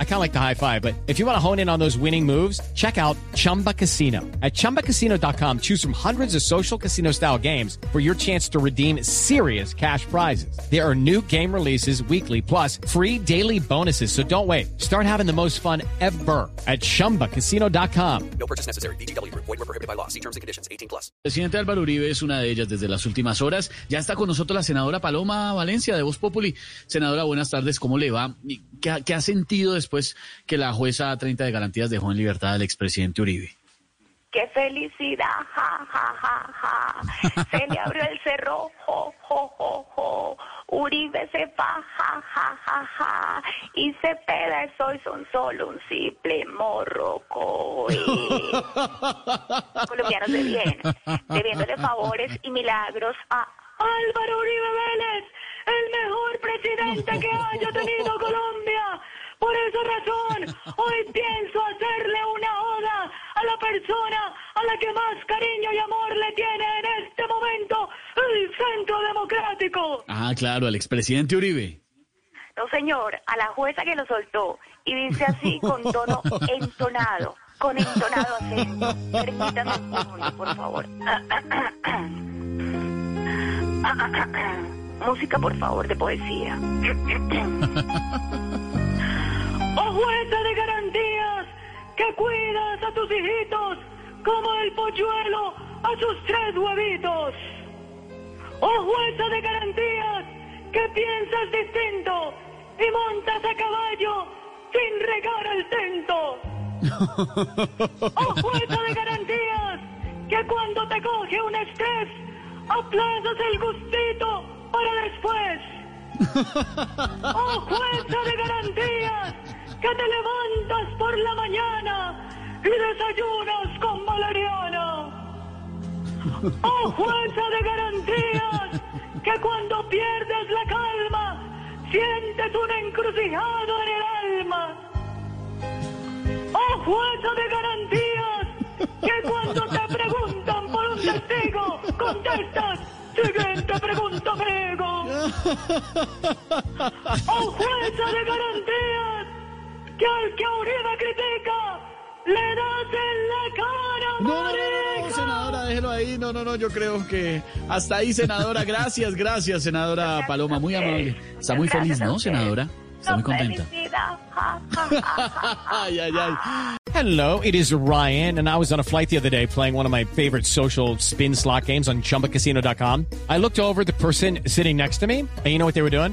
I kind of like the high five, but if you want to hone in on those winning moves, check out Chumba Casino. At ChumbaCasino.com, choose from hundreds of social casino style games for your chance to redeem serious cash prizes. There are new game releases weekly, plus free daily bonuses. So don't wait. Start having the most fun ever at ChumbaCasino.com. No purchase necessary. BGW. Void were prohibited by law. See terms and conditions. 18 plus. Presidente Álvaro Uribe es una de ellas desde las últimas horas. Ya está con nosotros la senadora Paloma Valencia de Voz Populi. Senadora, buenas tardes. ¿Cómo le va? ¿Y ¿Qué, ha- qué ha sentido después que la jueza 30 de garantías dejó en libertad al expresidente Uribe? ¡Qué felicidad! ¡Ja, ja, ja, ja! Se le abrió el cerro, jo, jo, jo, jo. Uribe se va, ja, ja, ja, ja. Y Cepeda y soy son solo un simple morroco. Colombianos de bien, debiéndole favores y milagros a Álvaro Uribe Vélez, el mejor presidente que haya tenido Colombia. Por esa razón, hoy pienso hacerle una oda a la persona a la que más cariño y amor le tiene en este momento el Centro Democrático. Ah, claro, al expresidente Uribe. No, señor, a la jueza que lo soltó y dice así con tono entonado, con entonado acento. Permítame un segundo, por favor. Música, por favor, de poesía. que cuidas a tus hijitos como el polluelo a sus tres huevitos. Oh jueza de garantías, que piensas distinto y montas a caballo sin regar el tento. Oh jueza de garantías, que cuando te coge un estrés, aplazas el gustito para después. Oh jueza de garantías, que te levantas por la mañana y desayunas con valeriana. Oh jueza de garantías, que cuando pierdes la calma, sientes un encrucijado en el alma. Oh jueza de garantías, que cuando te preguntan por un testigo, contestas, siguiente pregunta, amigo. Oh jueza de garantías, que al que Uribe critica, le das en la cara, No, no, no, no, senadora, déjelo ahí. No, no, no, yo creo que hasta ahí, senadora. Gracias, gracias, senadora Paloma. Muy amable. Está muy feliz, ¿no, senadora? Está muy contenta. Ay, ay, ay. Hello, it is Ryan, and I was on a flight the other day playing one of my favorite social spin slot games on chumbacasino.com. I looked over at the person sitting next to me, and you know what they were doing?